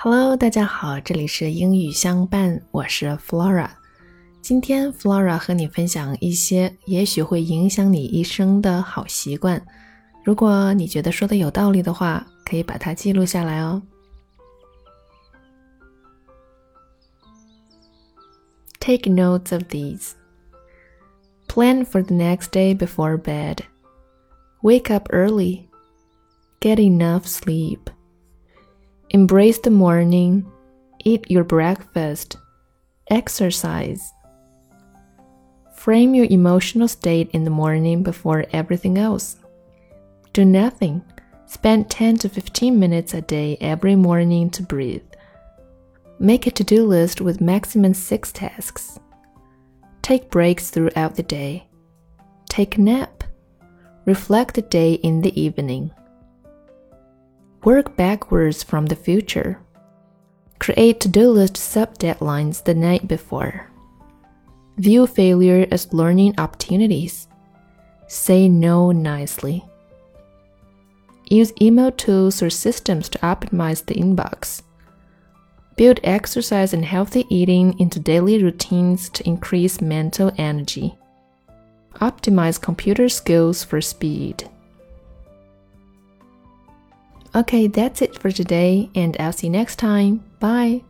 Hello，大家好，这里是英语相伴，我是 Flora。今天 Flora 和你分享一些也许会影响你一生的好习惯。如果你觉得说的有道理的话，可以把它记录下来哦。Take notes of these. Plan for the next day before bed. Wake up early. Get enough sleep. Embrace the morning. Eat your breakfast. Exercise. Frame your emotional state in the morning before everything else. Do nothing. Spend 10 to 15 minutes a day every morning to breathe. Make a to do list with maximum six tasks. Take breaks throughout the day. Take a nap. Reflect the day in the evening. Work backwards from the future. Create to do list sub deadlines the night before. View failure as learning opportunities. Say no nicely. Use email tools or systems to optimize the inbox. Build exercise and healthy eating into daily routines to increase mental energy. Optimize computer skills for speed. Okay, that's it for today, and I'll see you next time. Bye.